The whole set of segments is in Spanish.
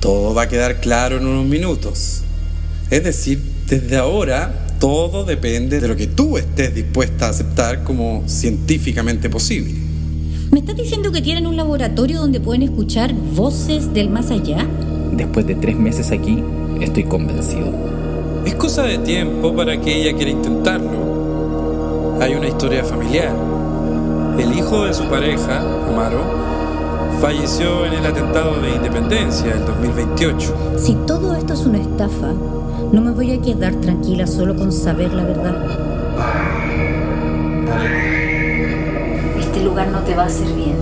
Todo va a quedar claro en unos minutos. Es decir, desde ahora todo depende de lo que tú estés dispuesta a aceptar como científicamente posible. ¿Me estás diciendo que tienen un laboratorio donde pueden escuchar voces del más allá? Después de tres meses aquí, estoy convencido. Es cosa de tiempo para que ella quiera intentarlo. Hay una historia familiar. El hijo de su pareja, Amaro, falleció en el atentado de Independencia del 2028. Si todo esto es una estafa, no me voy a quedar tranquila solo con saber la verdad. Este lugar no te va a hacer bien.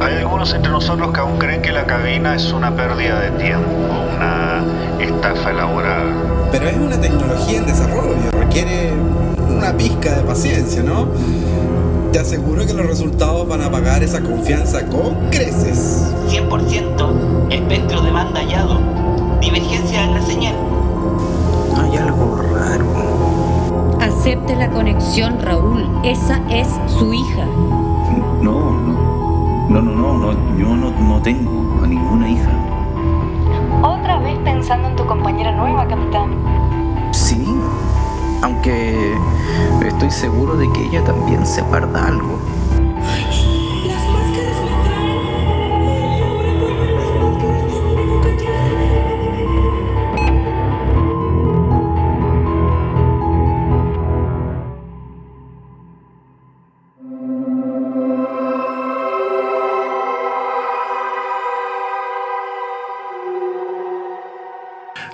Hay algunos entre nosotros que aún creen que la cabina es una pérdida de tiempo, una estafa elaborada. Pero es una tecnología en desarrollo, requiere una pizca de paciencia, ¿no? Te aseguro que los resultados van a pagar esa confianza con creces. 100% espectro de banda hallado. Divergencia en la señal. Hay algo raro. Acepte la conexión, Raúl. Esa es su hija. No, no. No, no, no, no. Yo no, no tengo a ninguna hija. Otra vez pensando en tu compañera nueva, capitán. Sí, aunque estoy seguro de que ella también se guarda algo.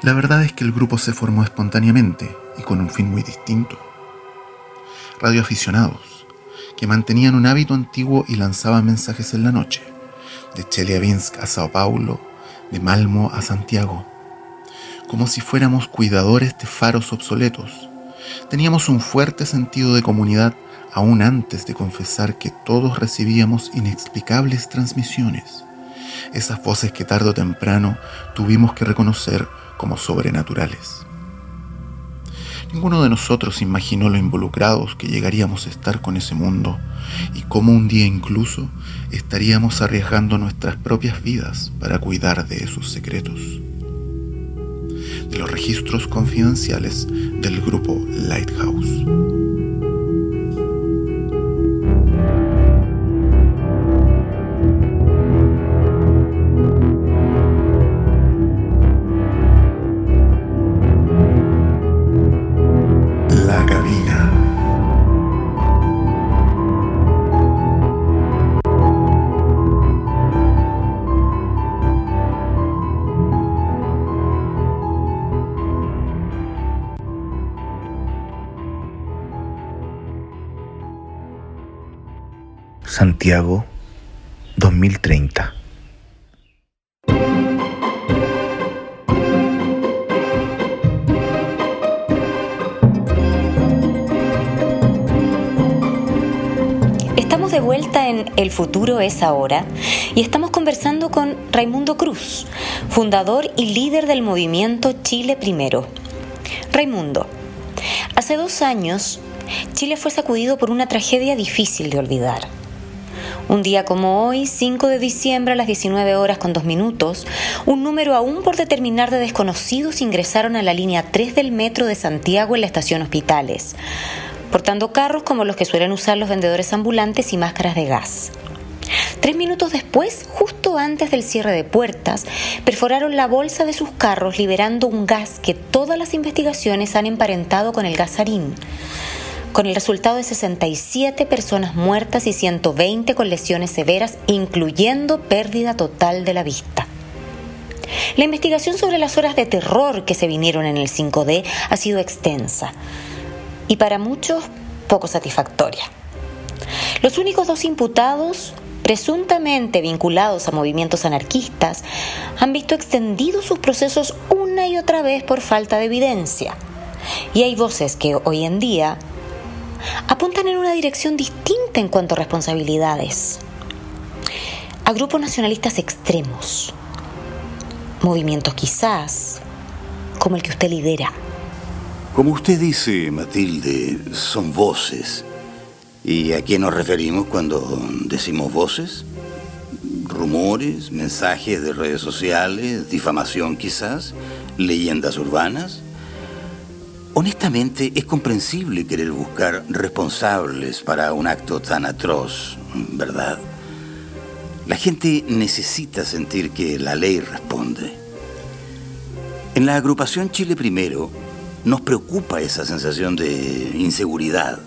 La verdad es que el grupo se formó espontáneamente y con un fin muy distinto. Radioaficionados, que mantenían un hábito antiguo y lanzaban mensajes en la noche, de Chelyabinsk a Sao Paulo, de Malmo a Santiago, como si fuéramos cuidadores de faros obsoletos. Teníamos un fuerte sentido de comunidad aún antes de confesar que todos recibíamos inexplicables transmisiones, esas voces que tarde o temprano tuvimos que reconocer como sobrenaturales. Ninguno de nosotros imaginó lo involucrados que llegaríamos a estar con ese mundo y cómo un día incluso estaríamos arriesgando nuestras propias vidas para cuidar de esos secretos. De los registros confidenciales del grupo Lighthouse. Santiago 2030. Estamos de vuelta en El futuro es ahora y estamos conversando con Raimundo Cruz, fundador y líder del movimiento Chile Primero. Raimundo, hace dos años Chile fue sacudido por una tragedia difícil de olvidar. Un día como hoy, 5 de diciembre a las 19 horas con 2 minutos, un número aún por determinar de desconocidos ingresaron a la línea 3 del metro de Santiago en la estación Hospitales, portando carros como los que suelen usar los vendedores ambulantes y máscaras de gas. Tres minutos después, justo antes del cierre de puertas, perforaron la bolsa de sus carros liberando un gas que todas las investigaciones han emparentado con el gasarín con el resultado de 67 personas muertas y 120 con lesiones severas, incluyendo pérdida total de la vista. La investigación sobre las horas de terror que se vinieron en el 5D ha sido extensa y para muchos poco satisfactoria. Los únicos dos imputados, presuntamente vinculados a movimientos anarquistas, han visto extendidos sus procesos una y otra vez por falta de evidencia. Y hay voces que hoy en día apuntan en una dirección distinta en cuanto a responsabilidades. A grupos nacionalistas extremos, movimientos quizás como el que usted lidera. Como usted dice, Matilde, son voces. ¿Y a quién nos referimos cuando decimos voces? rumores, mensajes de redes sociales, difamación quizás, leyendas urbanas. Honestamente, es comprensible querer buscar responsables para un acto tan atroz, ¿verdad? La gente necesita sentir que la ley responde. En la agrupación Chile Primero nos preocupa esa sensación de inseguridad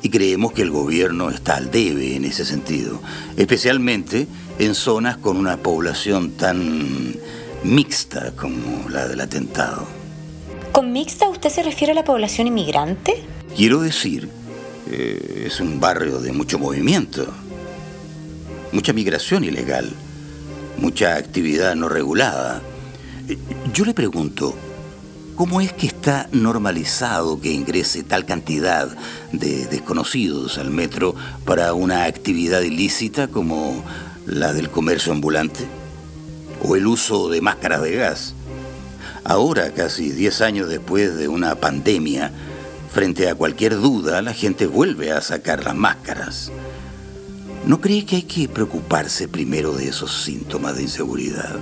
y creemos que el gobierno está al debe en ese sentido, especialmente en zonas con una población tan mixta como la del atentado. ¿Con mixta usted se refiere a la población inmigrante? Quiero decir, eh, es un barrio de mucho movimiento, mucha migración ilegal, mucha actividad no regulada. Eh, Yo le pregunto, ¿cómo es que está normalizado que ingrese tal cantidad de desconocidos al metro para una actividad ilícita como la del comercio ambulante? ¿O el uso de máscaras de gas? Ahora, casi 10 años después de una pandemia, frente a cualquier duda, la gente vuelve a sacar las máscaras. ¿No cree que hay que preocuparse primero de esos síntomas de inseguridad?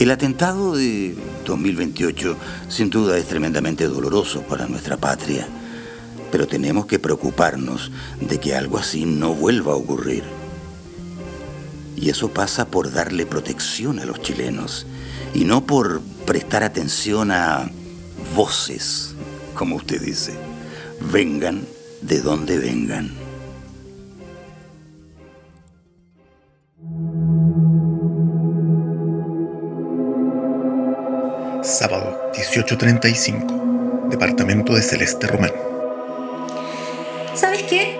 El atentado de 2028 sin duda es tremendamente doloroso para nuestra patria, pero tenemos que preocuparnos de que algo así no vuelva a ocurrir. Y eso pasa por darle protección a los chilenos y no por prestar atención a voces, como usted dice. Vengan de donde vengan. Sábado, 18.35. Departamento de Celeste Román. ¿Sabes qué?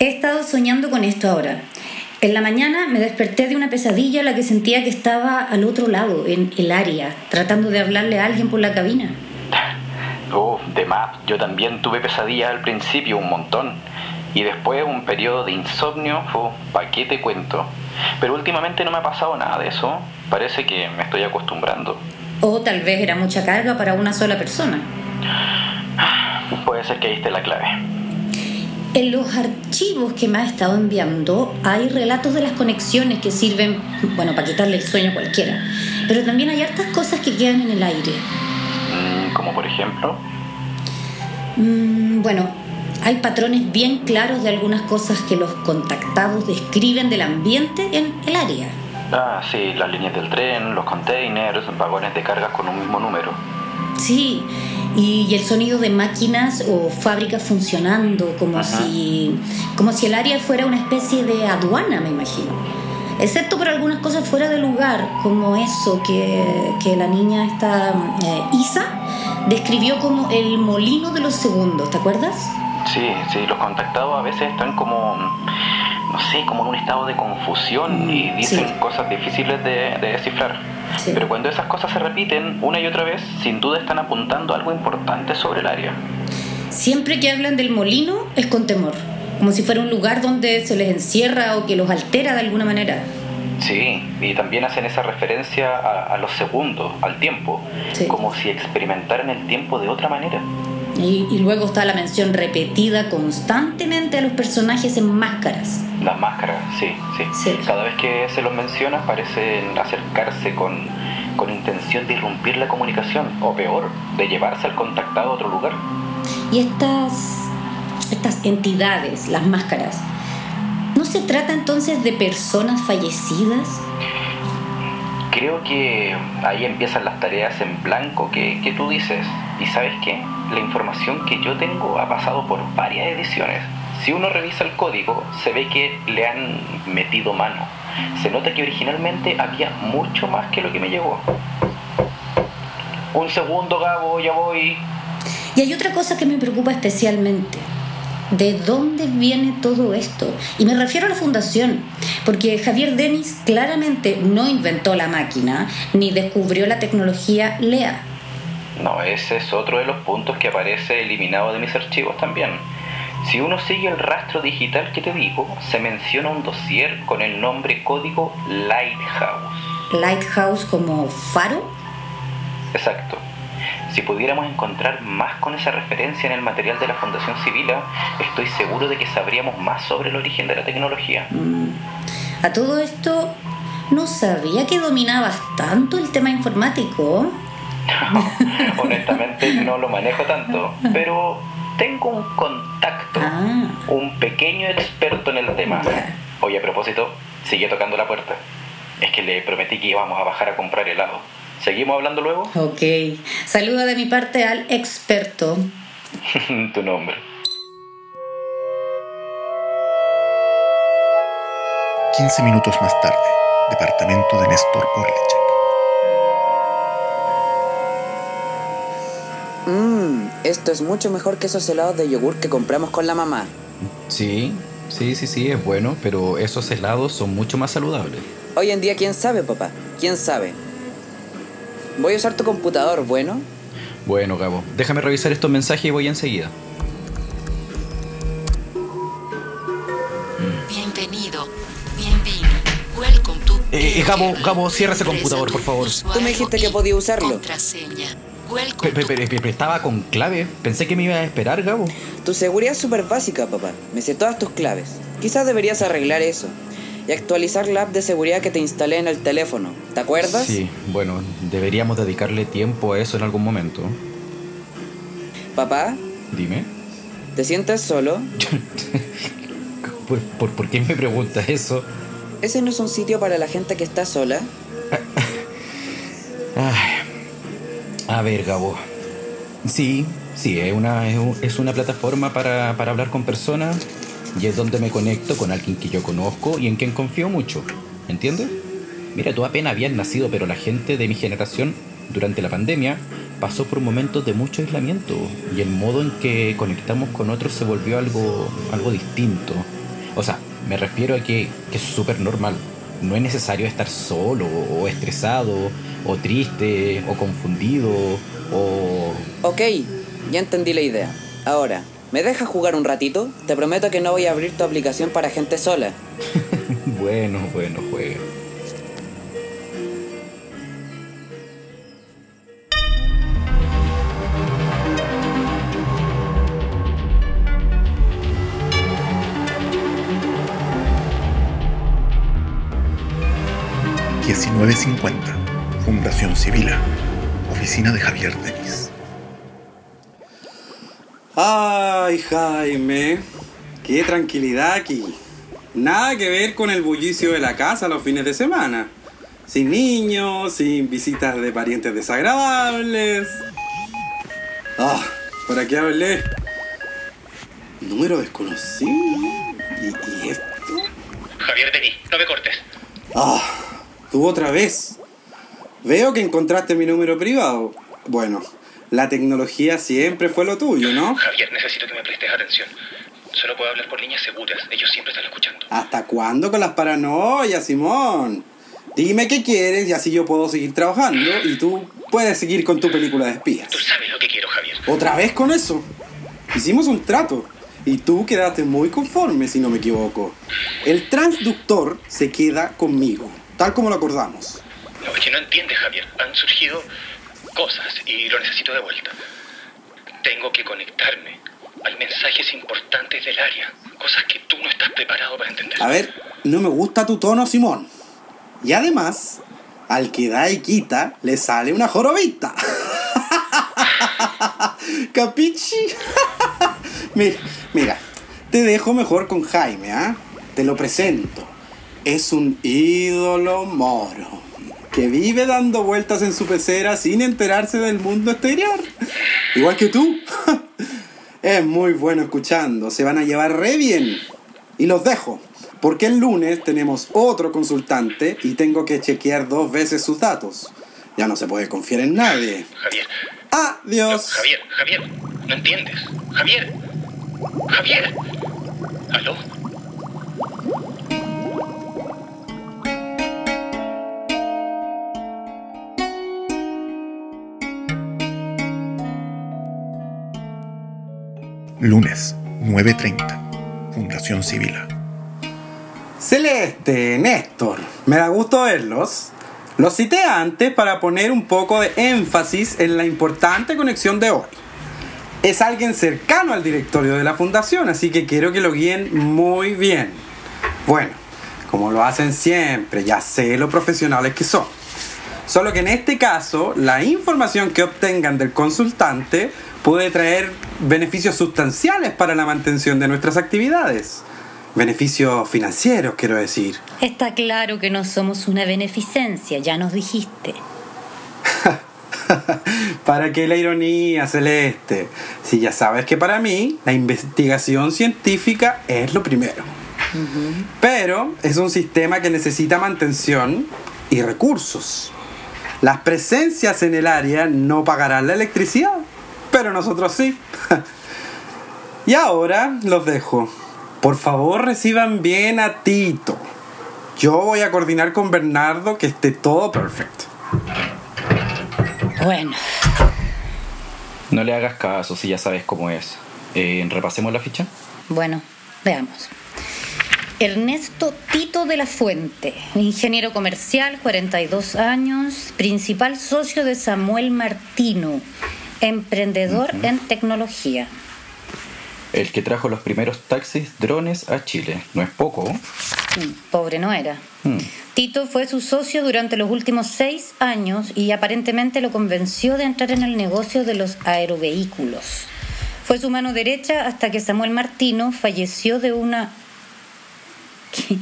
He estado soñando con esto ahora. En la mañana me desperté de una pesadilla en la que sentía que estaba al otro lado, en el área, tratando de hablarle a alguien por la cabina. Oh, de más, yo también tuve pesadillas al principio, un montón. Y después un periodo de insomnio, oh, ¿pa' qué te cuento? Pero últimamente no me ha pasado nada de eso. Parece que me estoy acostumbrando. O tal vez era mucha carga para una sola persona. Puede ser que esté la clave. En los archivos que me ha estado enviando hay relatos de las conexiones que sirven, bueno, para quitarle el sueño a cualquiera. Pero también hay hartas cosas que quedan en el aire. Mm, como por ejemplo. Mm, bueno, hay patrones bien claros de algunas cosas que los contactados describen del ambiente en el área. Ah, sí, las líneas del tren, los containers, vagones de cargas con un mismo número. Sí, y, y el sonido de máquinas o fábricas funcionando, como Ajá. si, como si el área fuera una especie de aduana, me imagino. Excepto por algunas cosas fuera de lugar, como eso que, que la niña esta, eh, Isa, describió como el molino de los segundos, ¿te acuerdas? Sí, sí, los contactados a veces están como, no sé, como en un estado de confusión y dicen Sí. cosas difíciles de, de descifrar. Pero cuando esas cosas se repiten una y otra vez, sin duda están apuntando algo importante sobre el área. Siempre que hablan del molino es con temor, como si fuera un lugar donde se les encierra o que los altera de alguna manera. Sí, y también hacen esa referencia a, a los segundos, al tiempo, como si experimentaran el tiempo de otra manera. Y, y luego está la mención repetida constantemente a los personajes en máscaras. Las máscaras, sí, sí, Cada vez que se los menciona parecen acercarse con, con intención de irrumpir la comunicación, o peor, de llevarse al contactado a otro lugar. Y estas, estas entidades, las máscaras, ¿no se trata entonces de personas fallecidas? Creo que ahí empiezan las tareas en blanco que, que tú dices. Y sabes qué? La información que yo tengo ha pasado por varias ediciones. Si uno revisa el código, se ve que le han metido mano. Se nota que originalmente había mucho más que lo que me llegó. Un segundo, Gabo, ya voy. Y hay otra cosa que me preocupa especialmente. ¿De dónde viene todo esto? Y me refiero a la fundación, porque Javier Denis claramente no inventó la máquina ni descubrió la tecnología LEA. No, ese es otro de los puntos que aparece eliminado de mis archivos también. Si uno sigue el rastro digital que te digo, se menciona un dossier con el nombre código Lighthouse. Lighthouse como faro. Exacto. Si pudiéramos encontrar más con esa referencia en el material de la Fundación Civila, estoy seguro de que sabríamos más sobre el origen de la tecnología. A todo esto, no sabía que dominabas tanto el tema informático. Honestamente no lo manejo tanto, pero tengo un contacto, un pequeño experto en el tema. Oye, a propósito, sigue tocando la puerta. Es que le prometí que íbamos a bajar a comprar helado. ¿Seguimos hablando luego? Ok. Saluda de mi parte al experto. tu nombre. 15 minutos más tarde, departamento de Néstor Orlichek. Esto es mucho mejor que esos helados de yogur que compramos con la mamá. Sí, sí, sí, sí, es bueno, pero esos helados son mucho más saludables. Hoy en día, ¿quién sabe, papá? ¿Quién sabe? Voy a usar tu computador, ¿bueno? Bueno, Gabo, déjame revisar estos mensajes y voy enseguida. Bienvenido, bienvenido. Welcome to. Eh, Gabo, Gabo, cierra ese computador, por favor. Tú me dijiste que podía usarlo. Contraseña. Pe- pe- pe- pe- estaba con clave. Pensé que me iba a esperar, Gabo. Tu seguridad es súper básica, papá. Me sé todas tus claves. Quizás deberías arreglar eso. Y actualizar la app de seguridad que te instalé en el teléfono. ¿Te acuerdas? Sí, bueno, deberíamos dedicarle tiempo a eso en algún momento. Papá, Dime. ¿te sientes solo? ¿Por, por, por qué me preguntas eso? ¿Ese no es un sitio para la gente que está sola? Ay, a ver, Gabo. Sí, sí, es una, es un- es una plataforma para, para hablar con personas y es donde me conecto con alguien que yo conozco y en quien confío mucho. ¿Entiendes? Mira, tú apenas habías nacido, pero la gente de mi generación durante la pandemia pasó por momentos de mucho aislamiento y el modo en que conectamos con otros se volvió algo, algo distinto. O sea, me refiero a que, que es súper normal. No es necesario estar solo o estresado o triste o confundido o... Ok, ya entendí la idea. Ahora, ¿me dejas jugar un ratito? Te prometo que no voy a abrir tu aplicación para gente sola. Bueno, bueno, juega. 1950. Fundación Civila. Oficina de Javier Denis. Ay, Jaime, qué tranquilidad aquí. Nada que ver con el bullicio de la casa los fines de semana. Sin niños, sin visitas de parientes desagradables. Ah, por aquí hablé. Número desconocido. ¿Y, y esto? Javier Denis, no me cortes. Ah, tú otra vez. Veo que encontraste mi número privado. Bueno, la tecnología siempre fue lo tuyo, ¿no? Javier, necesito que me prestes atención. Solo puedo hablar por líneas seguras. Ellos siempre están escuchando. ¿Hasta cuándo con las paranoias, Simón? Dime qué quieres y así yo puedo seguir trabajando y tú puedes seguir con tu película de espías. Tú sabes lo que quiero, Javier. ¿Otra vez con eso? Hicimos un trato y tú quedaste muy conforme, si no me equivoco. El transductor se queda conmigo, tal como lo acordamos. No, es que no entiendes, Javier. Han surgido cosas y lo necesito de vuelta. Tengo que conectarme. Hay mensajes importantes del área. Cosas que tú no estás preparado para entender. A ver, no me gusta tu tono, Simón. Y además, al que da y quita, le sale una jorobita. ¿Capichi? mira, mira, te dejo mejor con Jaime, ¿ah? Te lo presento. Es un ídolo moro que vive dando vueltas en su pecera sin enterarse del mundo exterior. Igual que tú. es muy bueno escuchando, se van a llevar re bien. Y los dejo, porque el lunes tenemos otro consultante y tengo que chequear dos veces sus datos. Ya no se puede confiar en nadie. Javier. Adiós. No, Javier, Javier, no entiendes. Javier. Javier. ¿Aló? Lunes, 9.30. Fundación Civila. Celeste, Néstor, me da gusto verlos. Lo cité antes para poner un poco de énfasis en la importante conexión de hoy. Es alguien cercano al directorio de la fundación, así que quiero que lo guíen muy bien. Bueno, como lo hacen siempre, ya sé lo profesionales que son. Solo que en este caso, la información que obtengan del consultante puede traer beneficios sustanciales para la mantención de nuestras actividades. Beneficios financieros, quiero decir. Está claro que no somos una beneficencia, ya nos dijiste. ¿Para qué la ironía, Celeste? Si ya sabes que para mí la investigación científica es lo primero. Pero es un sistema que necesita mantención y recursos. Las presencias en el área no pagarán la electricidad, pero nosotros sí. y ahora los dejo. Por favor reciban bien a Tito. Yo voy a coordinar con Bernardo que esté todo perfecto. Bueno, No le hagas caso si ya sabes cómo es. Eh, repasemos la ficha. bueno, veamos. Ernesto Tito de la Fuente, ingeniero comercial, 42 años, principal socio de Samuel Martino, emprendedor en tecnología. El que trajo los primeros taxis drones a Chile. No es poco. Mm, Pobre no era. Hmm. Tito fue su socio durante los últimos seis años y aparentemente lo convenció de entrar en el negocio de los aerovehículos. Fue su mano derecha hasta que Samuel Martino falleció de una ¿qué?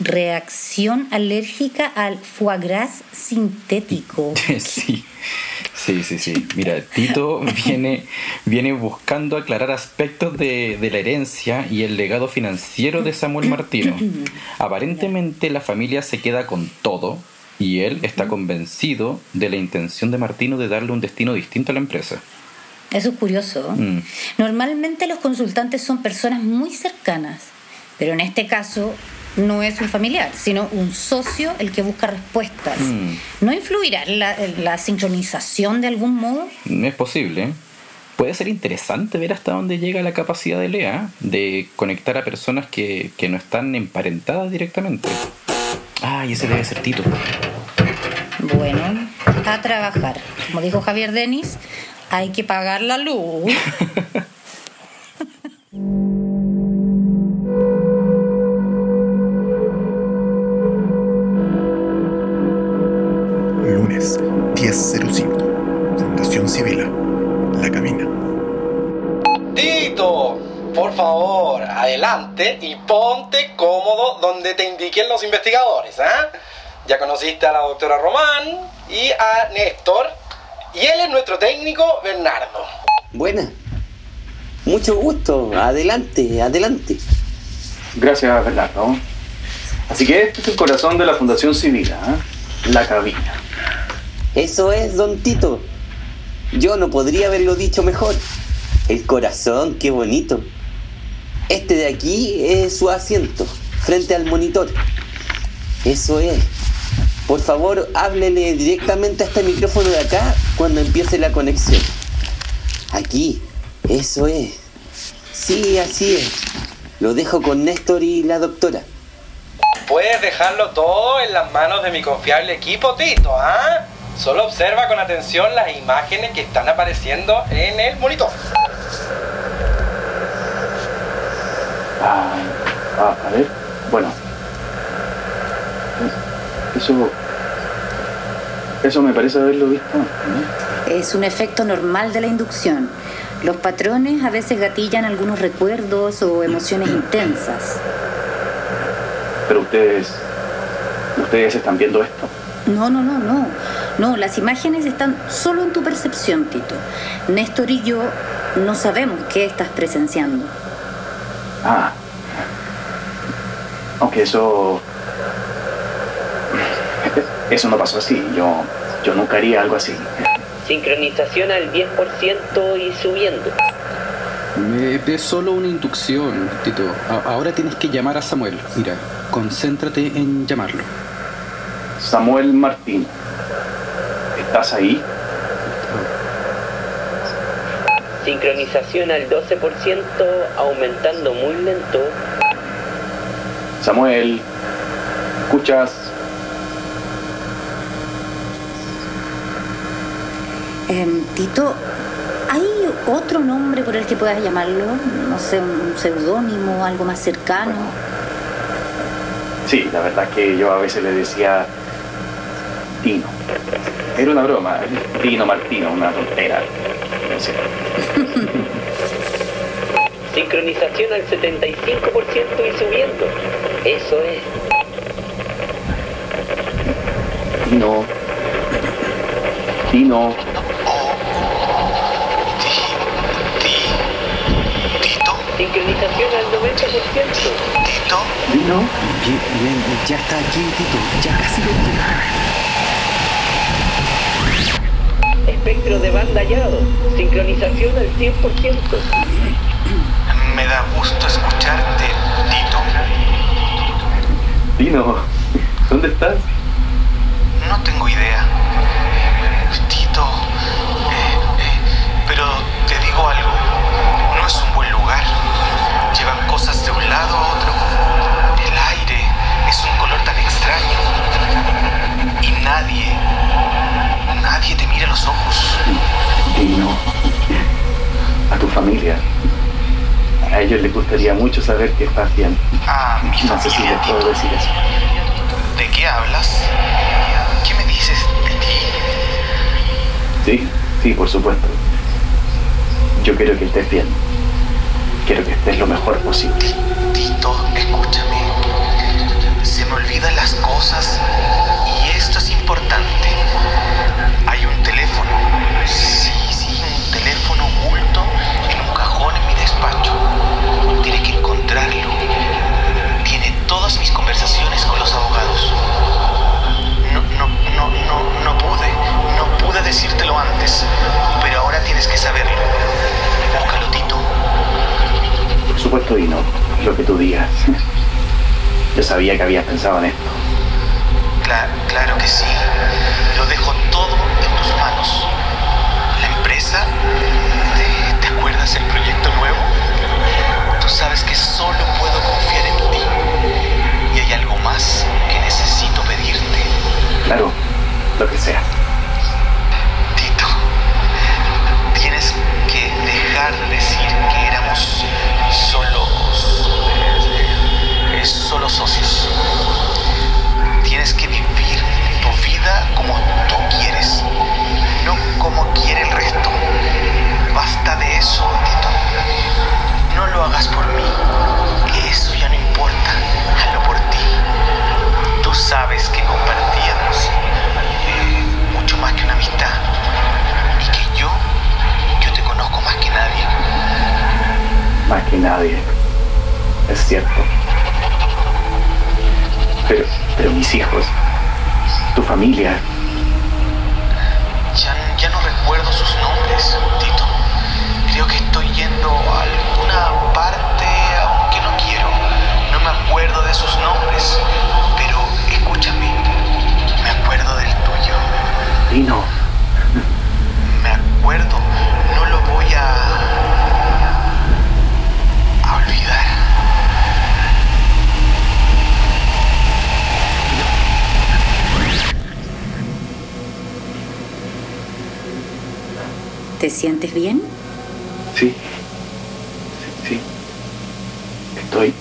Reacción alérgica al foie gras sintético. sí. Sí, sí, sí. Mira, Tito viene, viene buscando aclarar aspectos de, de la herencia y el legado financiero de Samuel Martino. Aparentemente la familia se queda con todo y él está convencido de la intención de Martino de darle un destino distinto a la empresa. Eso es curioso. Mm. Normalmente los consultantes son personas muy cercanas, pero en este caso no es un familiar, sino un socio el que busca respuestas. Mm. ¿No influirá la, sincronización de algún modo? Es posible. Puede ser interesante ver hasta dónde llega la capacidad de Lea de conectar a personas que, que no están emparentadas directamente. Ah, y ese debe ser Tito. Bueno, a trabajar. Como dijo Javier Denis, hay que pagar la luz. indiquen los investigadores, ¿ah? Ya conociste a la doctora Román y a Néstor, y él es nuestro técnico Bernardo. Buena. Mucho gusto. Adelante, adelante. Gracias, Bernardo. Así que este es el corazón de la Fundación Civil, ¿ah? la cabina. Eso es, don Tito. Yo no podría haberlo dicho mejor. El corazón, qué bonito. Este de aquí es su asiento, frente al monitor. Eso es. Por favor, háblele directamente a este micrófono de acá cuando empiece la conexión. Aquí. Eso es. Sí, así es. Lo dejo con Néstor y la doctora. Puedes dejarlo todo en las manos de mi confiable equipo, Tito, ¿ah? Solo observa con atención las imágenes que están apareciendo en el monitor. Ah, ah, a ver. Bueno. Eso. Eso me parece haberlo visto. ¿no? Es un efecto normal de la inducción. Los patrones a veces gatillan algunos recuerdos o emociones intensas. Pero ustedes. Ustedes están viendo esto. No, no, no, no. No, las imágenes están solo en tu percepción, Tito. Néstor y yo no sabemos qué estás presenciando. Ah. Aunque eso. Eso no pasó así. Yo. Yo nunca haría algo así. Sincronización al 10% y subiendo. Es solo una inducción, Tito. A- ahora tienes que llamar a Samuel. Mira, concéntrate en llamarlo. Samuel Martín. ¿Estás ahí? Sincronización al 12%, aumentando muy lento. Samuel. ¿Escuchas? Em, Tito, ¿hay otro nombre por el que puedas llamarlo? No sé, un seudónimo, algo más cercano. Sí, la verdad es que yo a veces le decía Tino. Era una broma. Tino Martino, una tontera. No sé. Sincronización al 75% y subiendo. Eso es. Tino. Tino. Sincronización al 90%. ¿Tito? Tino. Bien, bien, ya está aquí, Tito. Ya casi lo Espectro de banda hallado. Sincronización al 100%. Me da gusto escucharte, Tito. Tino. ¿Dónde estás? No tengo idea. Tito, eh, eh, pero te digo algo. No es un buen lugar. Llevan cosas de un lado a otro. El aire es un color tan extraño. Y nadie, nadie te mira a los ojos. Tino. A tu familia. Ellos les gustaría mucho saber que estás bien. Ah, mi No sé si les puedo decir eso. ¿De qué hablas? ¿Qué me dices de ti? Sí, sí, por supuesto. Yo quiero que estés bien. Quiero que estés lo mejor posible. Tito, escúchame. Se me olvidan las cosas decírtelo antes. Pero ahora tienes que saberlo. Búscalo, Tito. Por supuesto, Dino, lo que tú digas. Yo sabía que habías pensado en esto. Cla- claro que sí. Lo dejo todo en tus manos. La empresa, ¿te, te acuerdas el proyecto nuevo? Tú sabes que solo puedo confiar en ti. Y hay algo más que necesito pedirte. Claro, lo que sea. Eh, solo socios. Tienes que vivir tu vida como tú quieres, no como quiere el resto. Basta de eso, Tito. No lo hagas por mí, eso ya no importa. Hazlo por ti. Tú sabes que compartíamos mucho más que una amistad y que yo, yo te conozco más que nadie. Más que nadie. Es cierto. Pero, pero mis hijos, tu familia, Ya, ya no recuerdo sus nombres, Tito. Creo que estoy yendo a alguna parte, aunque no quiero. No me acuerdo de sus nombres, pero escúchame, me acuerdo del tuyo. Dino, Me acuerdo, no lo voy a, a olvidar. ¿Te sientes bien? sí. Sí, sí. Estoy.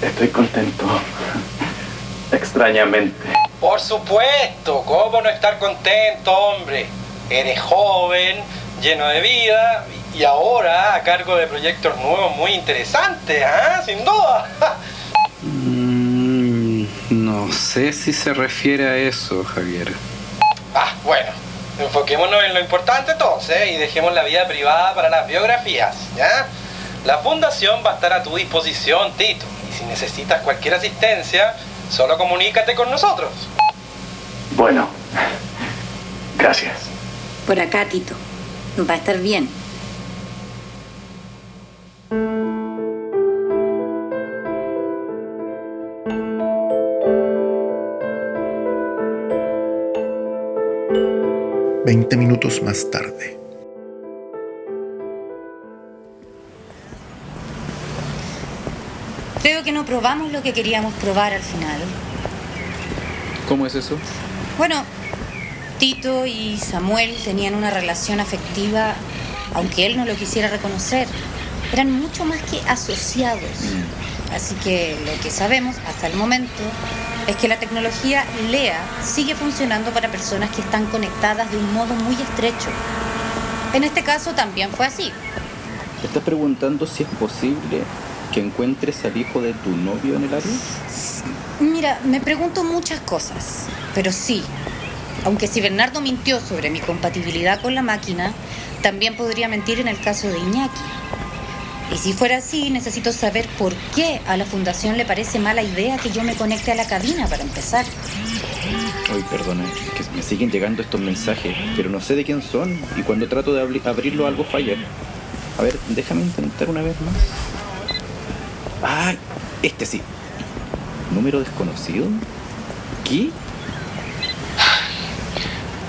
Estoy contento. Extrañamente. Por supuesto, ¿cómo no estar contento, hombre? Eres joven, lleno de vida y ahora a cargo de proyectos nuevos muy interesantes, ¿ah? Sin duda. Mm, no sé si se refiere a eso, Javier. Ah, bueno, enfoquémonos en lo importante entonces y dejemos la vida privada para las biografías, ¿ya? La fundación va a estar a tu disposición, Tito, y si necesitas cualquier asistencia, solo comunícate con nosotros. Bueno, gracias. Por acá, Tito. Va a estar bien. Veinte minutos más tarde. Creo que no probamos lo que queríamos probar al final. ¿Cómo es eso? Bueno, Tito y Samuel tenían una relación afectiva, aunque él no lo quisiera reconocer. Eran mucho más que asociados. Así que lo que sabemos hasta el momento es que la tecnología LEA sigue funcionando para personas que están conectadas de un modo muy estrecho. En este caso también fue así. ¿Te estás preguntando si es posible que encuentres al hijo de tu novio en el área? Mira, me pregunto muchas cosas, pero sí, aunque si Bernardo mintió sobre mi compatibilidad con la máquina, también podría mentir en el caso de Iñaki. Y si fuera así, necesito saber por qué a la fundación le parece mala idea que yo me conecte a la cabina para empezar. Ay, perdona, que me siguen llegando estos mensajes, pero no sé de quién son y cuando trato de abri- abrirlo algo falla. A ver, déjame intentar una vez más. Ah, este sí. ¿Número desconocido? ¿Qué?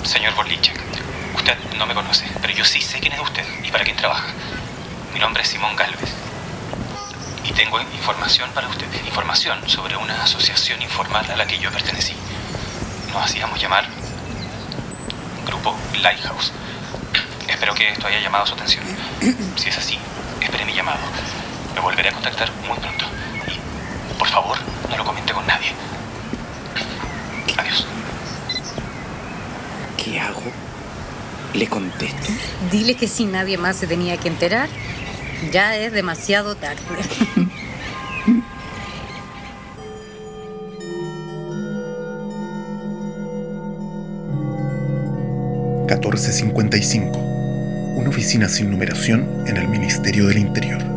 Señor Borlicek, usted no me conoce, pero yo sí sé quién es usted y para quién trabaja. Mi nombre es Simón Galvez. Y tengo información para usted. Información sobre una asociación informal a la que yo pertenecí. Nos hacíamos llamar Grupo Lighthouse. Espero que esto haya llamado su atención. Si es así, espere mi llamado. Me volveré a contactar muy pronto. Y, por favor, no lo comente con nadie. Adiós. ¿Qué hago? ¿Le contesto? Dile que si nadie más se tenía que enterar, ya es demasiado tarde. 1455. Una oficina sin numeración en el Ministerio del Interior.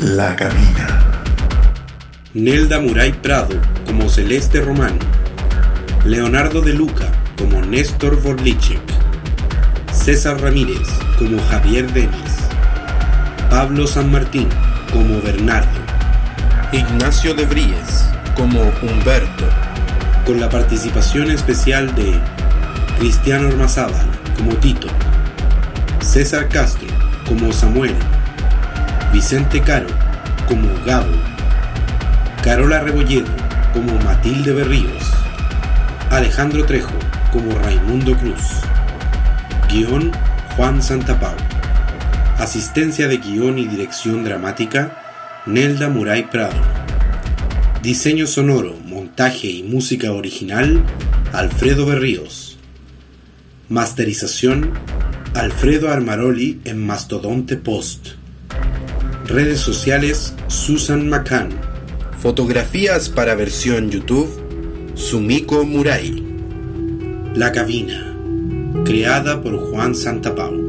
La cabina. Nelda Muray Prado como Celeste Román, Leonardo de Luca como Néstor Vorlicek, César Ramírez como Javier Denis, Pablo San Martín como Bernardo, Ignacio de Bríez como Humberto, con la participación especial de Cristiano Ormazábal como Tito, César Castro como Samuel, Vicente Caro como Gabo, Carola Rebolledo como Matilde Berríos, Alejandro Trejo como Raimundo Cruz, guion Juan Santapau, asistencia de guion y dirección dramática Nelda Muray Prado, diseño sonoro, montaje y música original Alfredo Berríos, masterización Alfredo Armaroli en Mastodonte Post, redes sociales Susan McCann, Fotografías para versión YouTube, Sumiko Murai. La cabina, creada por Juan Santapau.